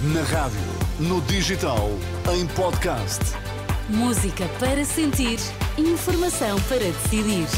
Na rádio, no digital, em podcast. Música para sentir, informação para decidir.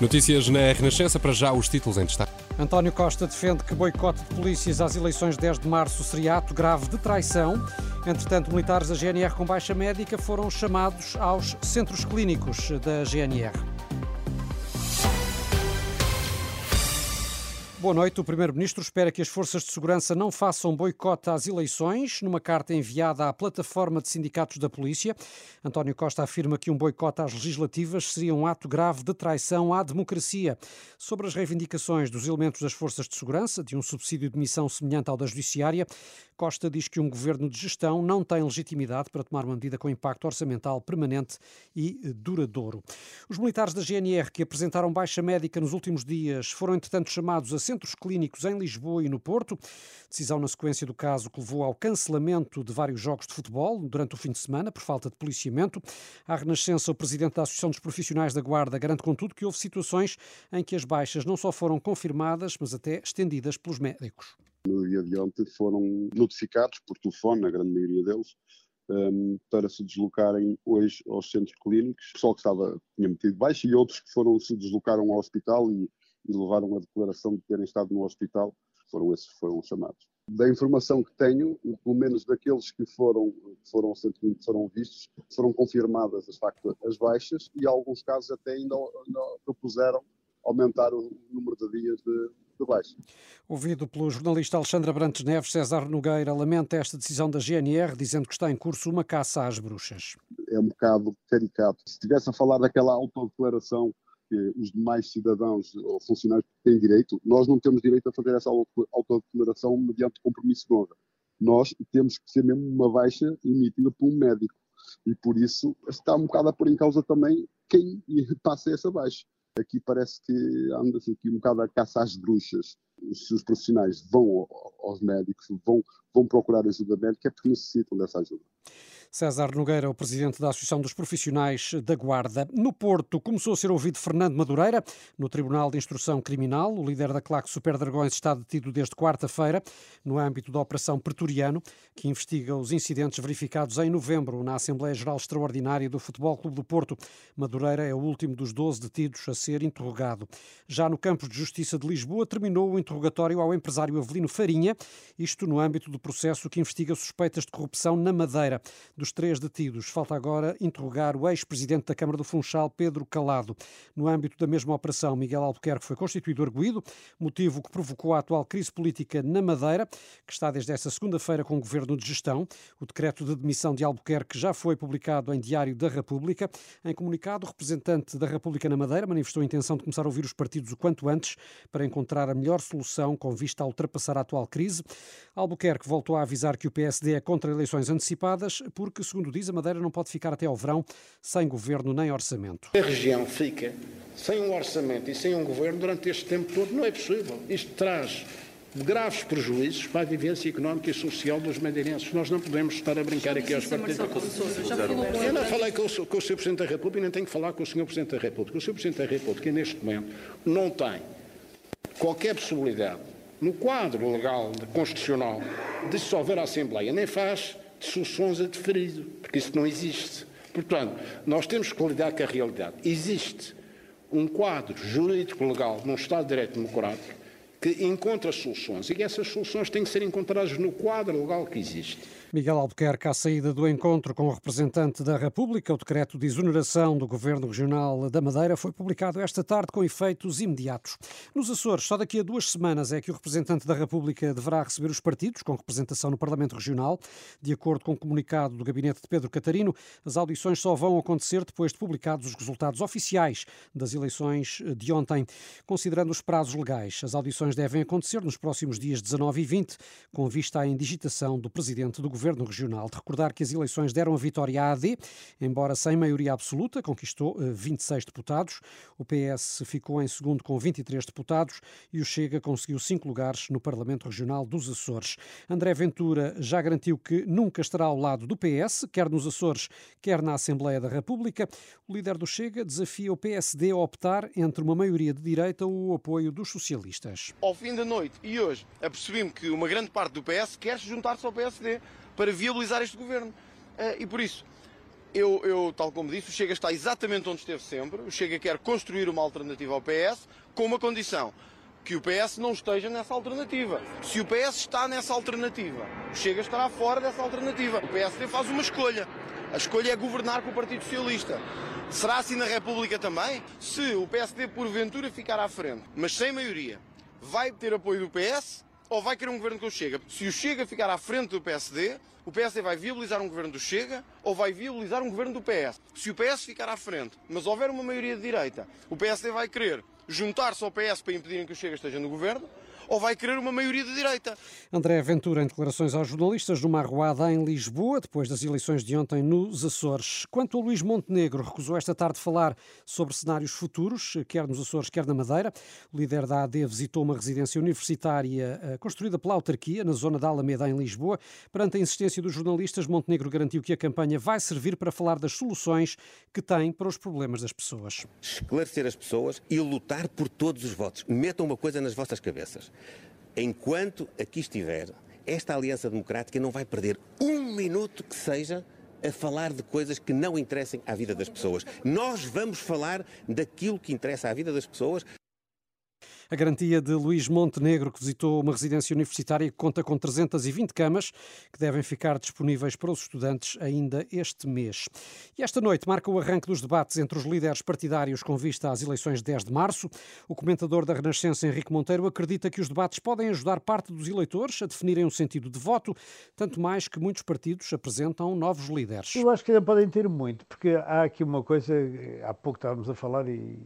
Notícias na Renascença, para já os títulos em destaque. António Costa defende que boicote de polícias às eleições 10 de março seria ato grave de traição. Entretanto, militares da GNR com baixa médica foram chamados aos centros clínicos da GNR. Boa noite. O Primeiro-Ministro espera que as forças de segurança não façam boicote às eleições. Numa carta enviada à plataforma de sindicatos da polícia, António Costa afirma que um boicote às legislativas seria um ato grave de traição à democracia. Sobre as reivindicações dos elementos das forças de segurança, de um subsídio de missão semelhante ao da Judiciária, Costa diz que um governo de gestão não tem legitimidade para tomar uma medida com impacto orçamental permanente e duradouro. Os militares da GNR que apresentaram baixa médica nos últimos dias foram, entretanto, chamados a centros clínicos em Lisboa e no Porto. Decisão na sequência do caso que levou ao cancelamento de vários jogos de futebol durante o fim de semana por falta de policiamento. À Renascença, o presidente da Associação dos Profissionais da Guarda garante, contudo, que houve situações em que as baixas não só foram confirmadas, mas até estendidas pelos médicos no dia de ontem foram notificados por telefone, na grande maioria deles, um, para se deslocarem hoje aos centros clínicos. Pessoal que estava, tinha metido baixo e outros que foram, se deslocaram ao hospital e, e levaram a declaração de terem estado no hospital, foram esses que foram chamados. Da informação que tenho, pelo menos daqueles que foram, foram, foram vistos, foram confirmadas de facto as baixas e alguns casos até ainda, ainda propuseram aumentar o número de dias de, baixa. Ouvido pelo jornalista Alexandre Brantes Neves, César Nogueira lamenta esta decisão da GNR, dizendo que está em curso uma caça às bruxas. É um bocado caricato. Se estivesse a falar daquela autodeclaração que os demais cidadãos ou funcionários têm direito, nós não temos direito a fazer essa autodeclaração mediante compromisso de honra. Nós temos que ser mesmo uma baixa emitida por um médico. E por isso está um bocado a pôr em causa também quem passa essa baixa. Aqui parece que anda-se aqui um bocado a caça às bruxas. Se os profissionais vão aos médicos, vão, vão procurar ajuda médica, porque necessitam dessa ajuda. César Nogueira, o presidente da Associação dos Profissionais da Guarda. No Porto, começou a ser ouvido Fernando Madureira, no Tribunal de Instrução Criminal. O líder da claque Super Dragões está detido desde quarta-feira, no âmbito da Operação Pretoriano, que investiga os incidentes verificados em novembro na Assembleia Geral Extraordinária do Futebol Clube do Porto. Madureira é o último dos 12 detidos a ser interrogado. Já no Campos de Justiça de Lisboa, terminou o interrogatório ao empresário Avelino Farinha, isto no âmbito do processo que investiga suspeitas de corrupção na Madeira. Dos três detidos, falta agora interrogar o ex-presidente da Câmara do Funchal, Pedro Calado. No âmbito da mesma operação, Miguel Albuquerque foi constituído arguído, motivo que provocou a atual crise política na Madeira, que está desde essa segunda-feira com o governo de gestão. O decreto de demissão de Albuquerque já foi publicado em Diário da República. Em comunicado, o representante da República na Madeira manifestou a intenção de começar a ouvir os partidos o quanto antes para encontrar a melhor solução com vista a ultrapassar a atual crise. Albuquerque voltou a avisar que o PSD é contra eleições antecipadas, por porque, segundo diz, a Madeira não pode ficar até ao verão sem governo nem orçamento. A região fica sem um orçamento e sem um governo durante este tempo todo, não é possível. Isto traz graves prejuízos para a vivência económica e social dos madeirenses. Nós não podemos estar a brincar aqui aos partidos. Eu não falei com o, com o Sr. Presidente da República e nem tenho que falar com o Sr. Presidente da República. O Sr. Presidente da República, neste momento, não tem qualquer possibilidade, no quadro legal, constitucional, dissolver a Assembleia, nem faz soluções a deferido, porque isso não existe. Portanto, nós temos que lidar com a realidade. Existe um quadro jurídico-legal num Estado de Direito Democrático que encontra soluções e essas soluções têm que ser encontradas no quadro legal que existe. Miguel Albuquerque, à saída do encontro com o representante da República, o decreto de exoneração do Governo Regional da Madeira foi publicado esta tarde com efeitos imediatos. Nos Açores, só daqui a duas semanas é que o representante da República deverá receber os partidos com representação no Parlamento Regional. De acordo com o comunicado do gabinete de Pedro Catarino, as audições só vão acontecer depois de publicados os resultados oficiais das eleições de ontem. Considerando os prazos legais, as audições devem acontecer nos próximos dias 19 e 20, com vista à indigitação do presidente do governo regional. De recordar que as eleições deram a vitória à AD, embora sem maioria absoluta, conquistou 26 eh, deputados. O PS ficou em segundo com 23 deputados e o Chega conseguiu cinco lugares no Parlamento Regional dos Açores. André Ventura já garantiu que nunca estará ao lado do PS, quer nos Açores, quer na Assembleia da República. O líder do Chega desafia o PSD a optar entre uma maioria de direita ou o apoio dos socialistas. Ao fim da noite e hoje, apercebi-me que uma grande parte do PS quer se juntar-se ao PSD para viabilizar este governo. Eh, e por isso, eu, eu, tal como disse, o Chega está exatamente onde esteve sempre. O Chega quer construir uma alternativa ao PS com uma condição que o PS não esteja nessa alternativa. Se o PS está nessa alternativa, o Chega estará fora dessa alternativa. O PSD faz uma escolha. A escolha é governar com o Partido Socialista. Será assim na República também? Se o PSD porventura ficar à frente, mas sem maioria, vai ter apoio do PS ou vai querer um governo com o Chega? Se o Chega ficar à frente do PSD, o PSD vai viabilizar um governo do Chega ou vai viabilizar um governo do PS? Se o PS ficar à frente, mas houver uma maioria de direita, o PSD vai querer juntar-se ao PS para impedirem que o Chega esteja no governo ou vai querer uma maioria de direita. André Ventura, em declarações aos jornalistas numa arruada em Lisboa, depois das eleições de ontem nos Açores. Quanto a Luís Montenegro, recusou esta tarde falar sobre cenários futuros, quer nos Açores, quer na Madeira. O líder da AD visitou uma residência universitária eh, construída pela autarquia, na zona da Alameda, em Lisboa. Perante a insistência dos jornalistas, Montenegro garantiu que a campanha vai servir para falar das soluções que tem para os problemas das pessoas. Esclarecer as pessoas e lutar por todos os votos. Metam uma coisa nas vossas cabeças. Enquanto aqui estiver, esta Aliança Democrática não vai perder um minuto que seja a falar de coisas que não interessem à vida das pessoas. Nós vamos falar daquilo que interessa à vida das pessoas. A garantia de Luís Montenegro, que visitou uma residência universitária que conta com 320 camas, que devem ficar disponíveis para os estudantes ainda este mês. E esta noite marca o arranque dos debates entre os líderes partidários com vista às eleições de 10 de março. O comentador da Renascença, Henrique Monteiro, acredita que os debates podem ajudar parte dos eleitores a definirem o sentido de voto, tanto mais que muitos partidos apresentam novos líderes. Eu acho que ainda podem ter muito, porque há aqui uma coisa, há pouco estávamos a falar e,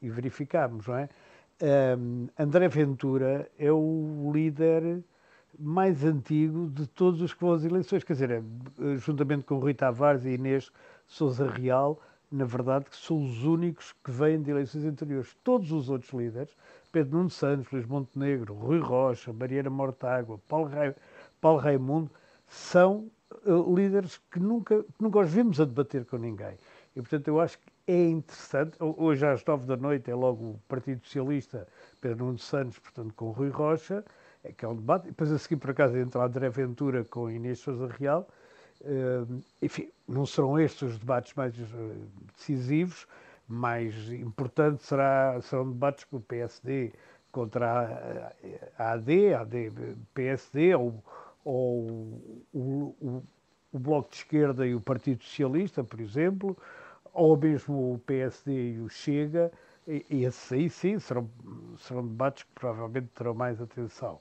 e verificámos, não é? Um, André Ventura é o líder mais antigo de todos os que vão às eleições, quer dizer, é, juntamente com Rui Tavares e Inês Souza Real, na verdade, que são os únicos que vêm de eleições anteriores. Todos os outros líderes, Pedro Nuno Santos, Luís Montenegro, Rui Rocha, Mariana Mortágua, Paulo, Ra Paulo Raimundo, são uh, líderes que nunca, que nunca os vimos a debater com ninguém. E, portanto, eu acho que é interessante. Hoje às nove da noite é logo o Partido Socialista, Pedro Nuno Santos, portanto, com Rui Rocha, é que é um debate. Depois a seguir, por acaso, entra André Ventura com Inês Sousa Real. Uh, enfim, não serão estes os debates mais uh, decisivos, mais importante será, serão debates com o PSD contra a, AD, AD PSD, ou, ou o, o, o Bloco de Esquerda e o Partido Socialista, por exemplo, ou mesmo o PSD e o Chega, esses aí sim serão, serão debates que provavelmente terão mais atenção.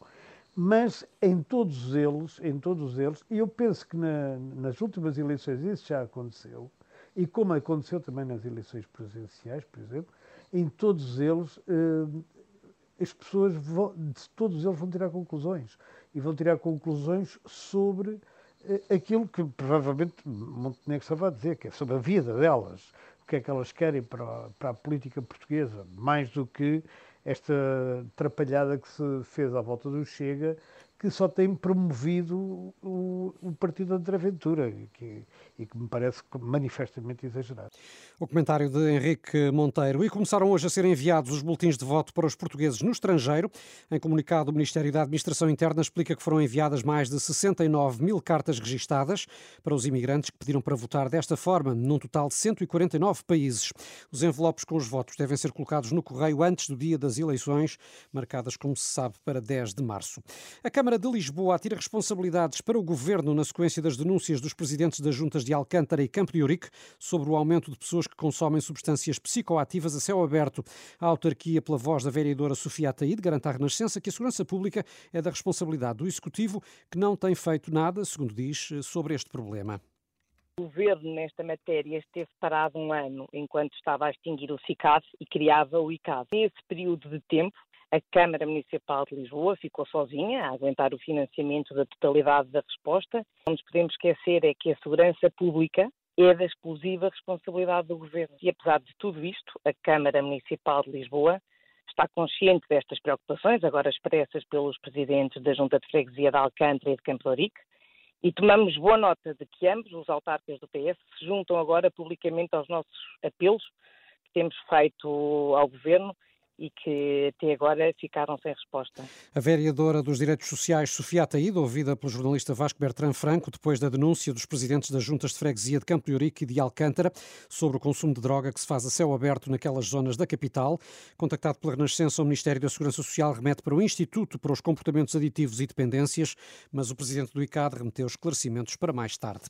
Mas em todos eles, em todos eles, e eu penso que na, nas últimas eleições isso já aconteceu, e como aconteceu também nas eleições presidenciais, por exemplo, em todos eles eh, as pessoas vão, de todos eles vão tirar conclusões e vão tirar conclusões sobre aquilo que provavelmente Montenegro estava a dizer, que é sobre a vida delas, o que é que elas querem para, para a política portuguesa, mais do que esta atrapalhada que se fez à volta do Chega, que só tem promovido o, o partido André Ventura, que, e que me parece manifestamente exagerado. O comentário de Henrique Monteiro. E começaram hoje a ser enviados os boletins de voto para os portugueses no estrangeiro. Em comunicado, o Ministério da Administração Interna explica que foram enviadas mais de 69 mil cartas registadas para os imigrantes que pediram para votar desta forma, num total de 149 países. Os envelopes com os votos devem ser colocados no correio antes do dia das eleições, marcadas, como se sabe, para 10 de março. A Câmara de Lisboa atira responsabilidades para o governo na sequência das denúncias dos presidentes das juntas de Alcântara e Campo de Ourique sobre o aumento de pessoas que consomem substâncias psicoativas a céu aberto. A autarquia, pela voz da vereadora Sofia Ataíde, garante à Renascença que a segurança pública é da responsabilidade do Executivo, que não tem feito nada, segundo diz, sobre este problema. O governo nesta matéria esteve parado um ano enquanto estava a extinguir o CICAD e criava o ICAD. Nesse período de tempo, A Câmara Municipal de Lisboa ficou sozinha a aguentar o financiamento da totalidade da resposta. Não nos podemos esquecer é que a segurança pública é da exclusiva responsabilidade do Governo. E apesar de tudo isto, a Câmara Municipal de Lisboa está consciente destas preocupações, agora expressas pelos presidentes da Junta de Freguesia de Alcântara e de Campo Rico, e tomamos boa nota de que ambos os autarcas do PS se juntam agora publicamente aos nossos apelos que temos feito ao Governo e que até agora ficaram sem resposta. A vereadora dos Direitos Sociais, Sofia Ataída, ouvida pelo jornalista Vasco Bertrand Franco, depois da denúncia dos presidentes das juntas de freguesia de Campo de Ourique e de Alcântara sobre o consumo de droga que se faz a céu aberto naquelas zonas da capital. Contactado pela Renascença, o Ministério da Segurança Social remete para o Instituto para os Comportamentos Aditivos e Dependências, mas o presidente do ICAD remeteu esclarecimentos para mais tarde.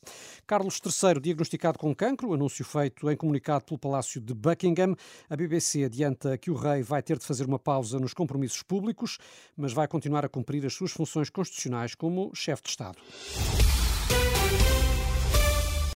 Carlos III, diagnosticado com cancro, anúncio feito em comunicado pelo Palácio de Buckingham. A BBC adianta que o rei vai ter de fazer uma pausa nos compromissos públicos, mas vai continuar a cumprir as suas funções constitucionais como chefe de Estado.